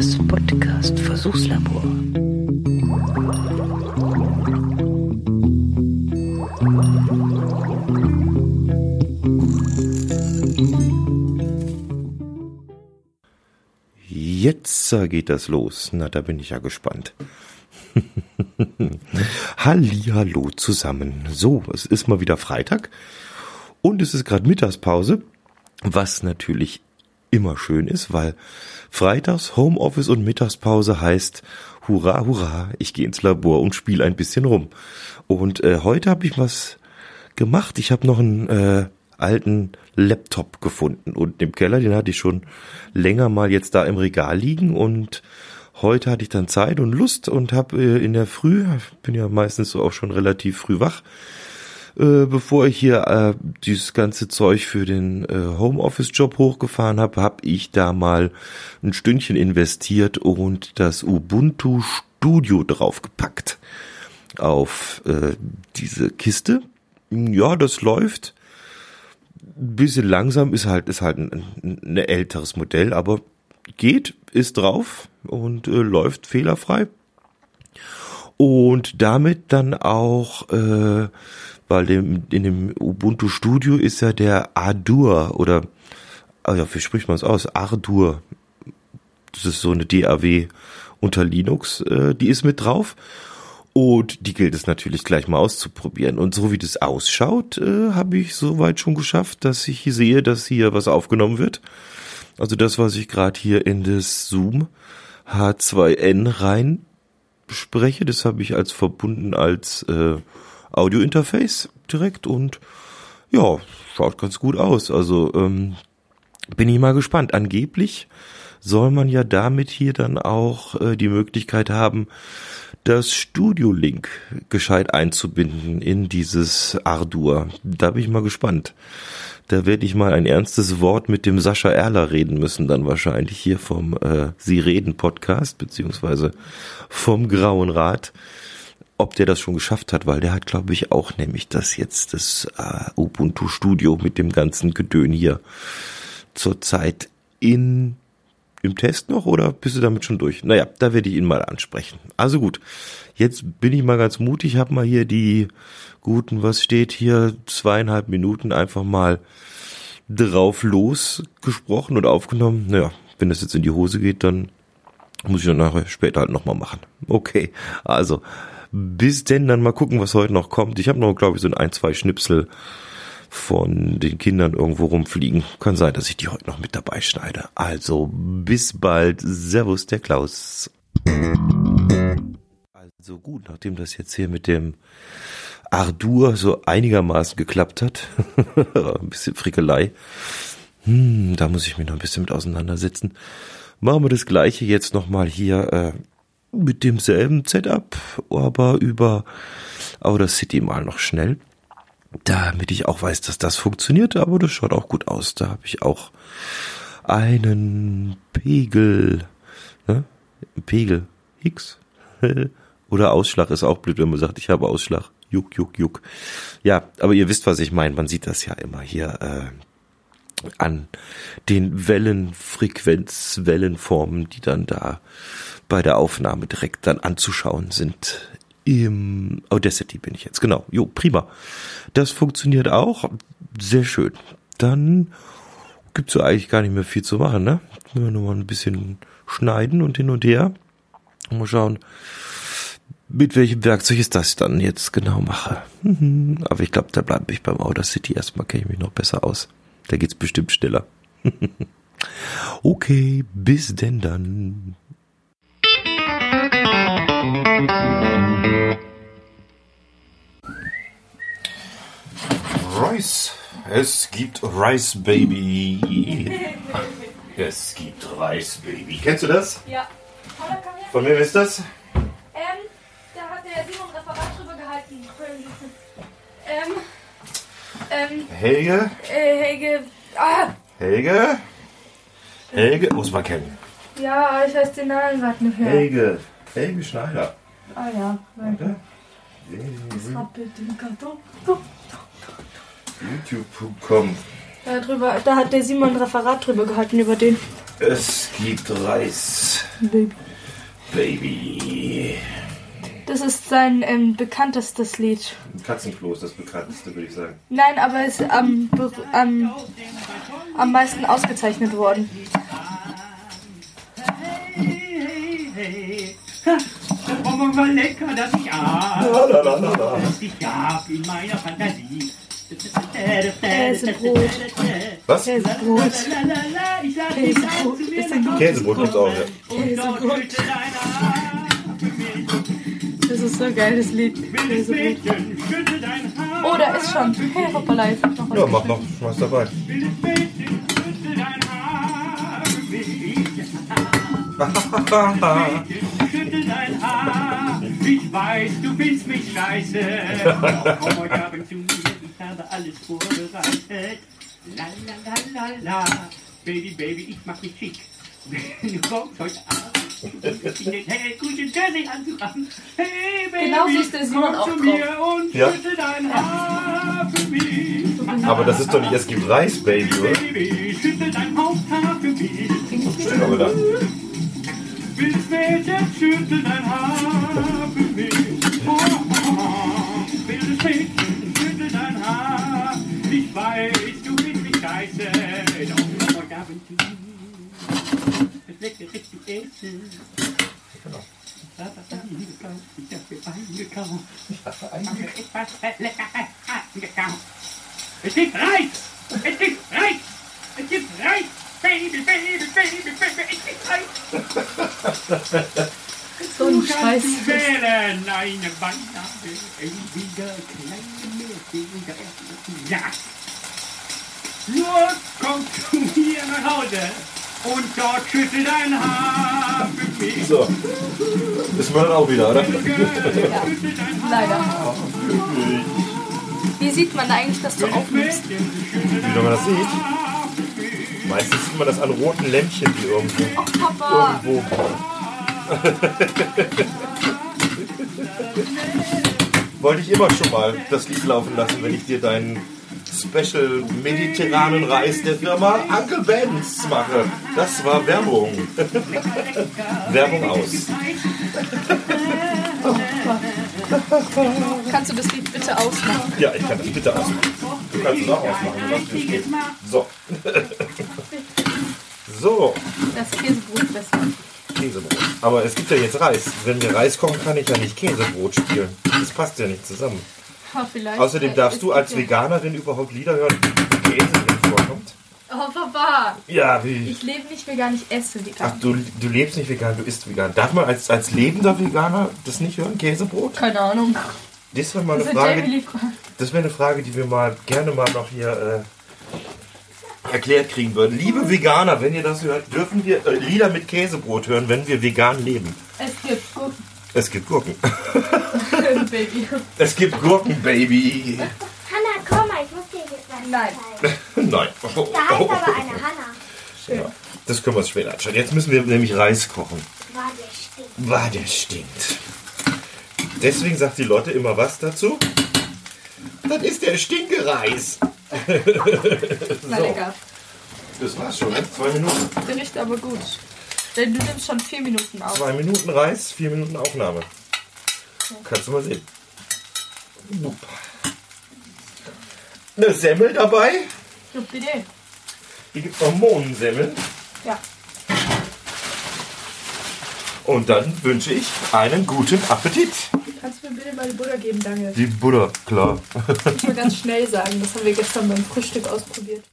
Das Podcast Versuchslabor. Jetzt geht das los. Na, da bin ich ja gespannt. Hallihallo zusammen. So, es ist mal wieder Freitag und es ist gerade Mittagspause, was natürlich immer schön ist, weil Freitags Homeoffice und Mittagspause heißt Hurra, hurra, ich gehe ins Labor und spiele ein bisschen rum. Und äh, heute habe ich was gemacht. Ich habe noch einen äh, alten Laptop gefunden und im Keller, den hatte ich schon länger mal jetzt da im Regal liegen und heute hatte ich dann Zeit und Lust und habe äh, in der Früh, bin ja meistens so auch schon relativ früh wach, äh, bevor ich hier äh, dieses ganze Zeug für den äh, Homeoffice-Job hochgefahren habe, habe ich da mal ein Stündchen investiert und das Ubuntu Studio draufgepackt auf äh, diese Kiste. Ja, das läuft. Ein bisschen langsam ist halt ist halt ein, ein älteres Modell, aber geht, ist drauf und äh, läuft fehlerfrei. Und damit dann auch äh, weil dem, in dem Ubuntu Studio ist ja der Ardour oder, also wie spricht man es aus? Ardour. Das ist so eine DAW unter Linux, äh, die ist mit drauf. Und die gilt es natürlich gleich mal auszuprobieren. Und so wie das ausschaut, äh, habe ich soweit schon geschafft, dass ich hier sehe, dass hier was aufgenommen wird. Also das, was ich gerade hier in das Zoom H2N rein spreche, das habe ich als verbunden als äh, Audio-Interface direkt und ja, schaut ganz gut aus. Also ähm, bin ich mal gespannt. Angeblich soll man ja damit hier dann auch äh, die Möglichkeit haben, das Studio Link gescheit einzubinden in dieses Ardour. Da bin ich mal gespannt. Da werde ich mal ein ernstes Wort mit dem Sascha Erler reden müssen, dann wahrscheinlich hier vom äh, Sie reden Podcast, beziehungsweise vom Grauen Rat ob der das schon geschafft hat, weil der hat, glaube ich, auch nämlich das jetzt, das äh, Ubuntu Studio mit dem ganzen Gedön hier zurzeit in im Test noch oder bist du damit schon durch? Naja, da werde ich ihn mal ansprechen. Also gut, jetzt bin ich mal ganz mutig, habe mal hier die guten, was steht hier, zweieinhalb Minuten einfach mal drauf losgesprochen und aufgenommen. Naja, wenn das jetzt in die Hose geht, dann muss ich dann nachher später halt nochmal machen. Okay, also bis denn dann mal gucken, was heute noch kommt. Ich habe noch, glaube ich, so ein, zwei Schnipsel von den Kindern irgendwo rumfliegen. Kann sein, dass ich die heute noch mit dabei schneide. Also bis bald. Servus, der Klaus. Also gut, nachdem das jetzt hier mit dem Ardur so einigermaßen geklappt hat, ein bisschen Frickelei, hm, da muss ich mich noch ein bisschen mit auseinandersetzen. Machen wir das gleiche jetzt nochmal hier äh, mit demselben Setup, aber über Audacity mal noch schnell. Damit ich auch weiß, dass das funktioniert, aber das schaut auch gut aus. Da habe ich auch einen Pegel, ne? Pegel X oder Ausschlag ist auch blöd, wenn man sagt, ich habe Ausschlag. Juck, juck, juck. Ja, aber ihr wisst, was ich meine. Man sieht das ja immer hier äh, an den Wellenfrequenz, Wellenformen, die dann da bei der Aufnahme direkt dann anzuschauen sind. Im Audacity bin ich jetzt, genau. Jo, prima. Das funktioniert auch. Sehr schön. Dann gibt's so eigentlich gar nicht mehr viel zu machen, ne? Nur mal ein bisschen schneiden und hin und her. Mal schauen, mit welchem Werkzeug ich das dann jetzt genau mache. Mhm. Aber ich glaube, da bleibe ich beim Audacity. Erstmal kenne ich mich noch besser aus. Da geht's bestimmt schneller. okay, bis denn dann. Rice. Es gibt Rice Baby. Es gibt Rice Baby. Kennst du das? Ja. Von wem ist das? Ähm, da hat der Simon Referat drüber gehalten. Ähm, ähm, Helge? äh, Helge, ah, Helge? Helge? Muss man kennen. ja, ich weiß den Namen gerade nicht mehr. Helge. Helge Schneider. Ah ja, Warte. das rappelt den Karton. YouTube.com. Da, drüber, da hat der Simon ein Referat drüber gehalten über den. Es gibt Reis, Baby. Baby. Das ist sein ähm, bekanntestes Lied. Katzenklo ist das bekannteste, würde ich sagen. Nein, aber ist am, am, am meisten ausgezeichnet worden. Hey, hey, ha, das Bonbon war lecker, das ich aß. Das ich gab in meiner Fantasie. Käsebrot. Was? Käsebrot. Käsebrot. Käsebrot gibt's auch, ja. Und Das ist so ein geiles Lied. Wildes Käsebrot. Mädchen, schütte dein Haar. Oh, da ist schon. Hey, hoppala, jetzt hab ich noch was Ja, mach noch was dabei. Wildes Mädchen, schütte dein Haar für mich. Schüttel dein Haar. Ich weiß, du findest mich scheiße. Komm heute Abend zu mir, ich habe alles vorbereitet. La la la la la. Baby, Baby, ich mach mich schick. Du kommst heute Abend. Guten. Hey, Baby, Genau so ist der Simon komm auch zu drauf. mir und Ja. schüttel dein Haar für mich. Aber das ist doch nicht, es gibt Reis, Baby, oder? Baby, schüttel dein Haupthaar für mich. Stimmt aber dann. Wildes Mädchen, schüttel dein Haar für mich. Oh, oh, oh. Wildes Mädchen, Es gibt Reis! Es gibt Reis! Es gibt Reis! Baby, Baby, Baby, Baby, es gibt Reis! So ein Du Scheiß. kannst du wählen, eine Banane, entweder kleine Milch, ja. Nur komm zu mir nach Hause und dort schüttel dein Haar für mich. So. Ist man dann auch wieder, oder? Haar Leider. Wie sieht man eigentlich, dass du aufnimmst? Wie man das sieht. Meistens sieht man das an roten Lämpchen, die irgendwo. Papa! irgendwo. Wollte ich immer schon mal das Lied laufen lassen, wenn ich dir deinen Special mediterranen Reis der Firma Uncle Ben's mache. Das war Werbung. Werbung aus. Kannst du das Lied bitte ausmachen? Ja, ich kann das bitte ausmachen. Du kannst es auch ausmachen. du weißt, wie es geht. So. So, Das Käsebrot besser. Käsebrot. Aber es gibt ja jetzt Reis. Wenn wir Reis kochen, kann ich ja nicht Käsebrot spielen. Das passt ja nicht zusammen. Oh, vielleicht. Außerdem darfst du als ja- Veganerin überhaupt Lieder hören, wo Käse drin vorkommt. Oh, Papa! Ja, wie. Ich lebe nicht vegan, ich esse Ach, vegan. du, du lebst nicht vegan, du isst vegan. Darf man als, als lebender Veganer das nicht hören, Käsebrot? Keine Ahnung. Das wäre mal Das eine Jamie Frage. Das wäre eine Frage, die wir mal gerne mal noch hier äh, erklärt kriegen würden. Liebe Veganer, wenn ihr das hört, dürfen wir äh, Lieder mit Käsebrot hören, wenn wir vegan leben. Es gibt Gurken, Es gibt Gurken. Baby. Es gibt Gurken, Baby. Hanna, komm mal, ich muss dir jetzt was Nein. zeigen. Nein. Da heißt aber eine Hanna. Ja, das können wir uns später anschauen. Jetzt müssen wir nämlich Reis kochen. War der stinkt. War der stinkt. Deswegen sagt die Lotte immer was dazu? Das ist der Stinkereis. Na lecker. Das war's schon, ne? Zwei Minuten. Riecht aber gut. Denn du nimmst schon vier Minuten auf. Zwei Minuten Reis, vier Minuten Aufnahme. Kannst du mal sehen. Eine Semmel dabei. Ja, bitte. Hier gibt es noch Mohnensemmeln. Ja. Und dann wünsche ich einen guten Appetit. Kannst du mir bitte mal die Butter geben, danke. Die Butter, klar. Ich muss mal ganz schnell sagen, das haben wir gestern beim Frühstück ausprobiert.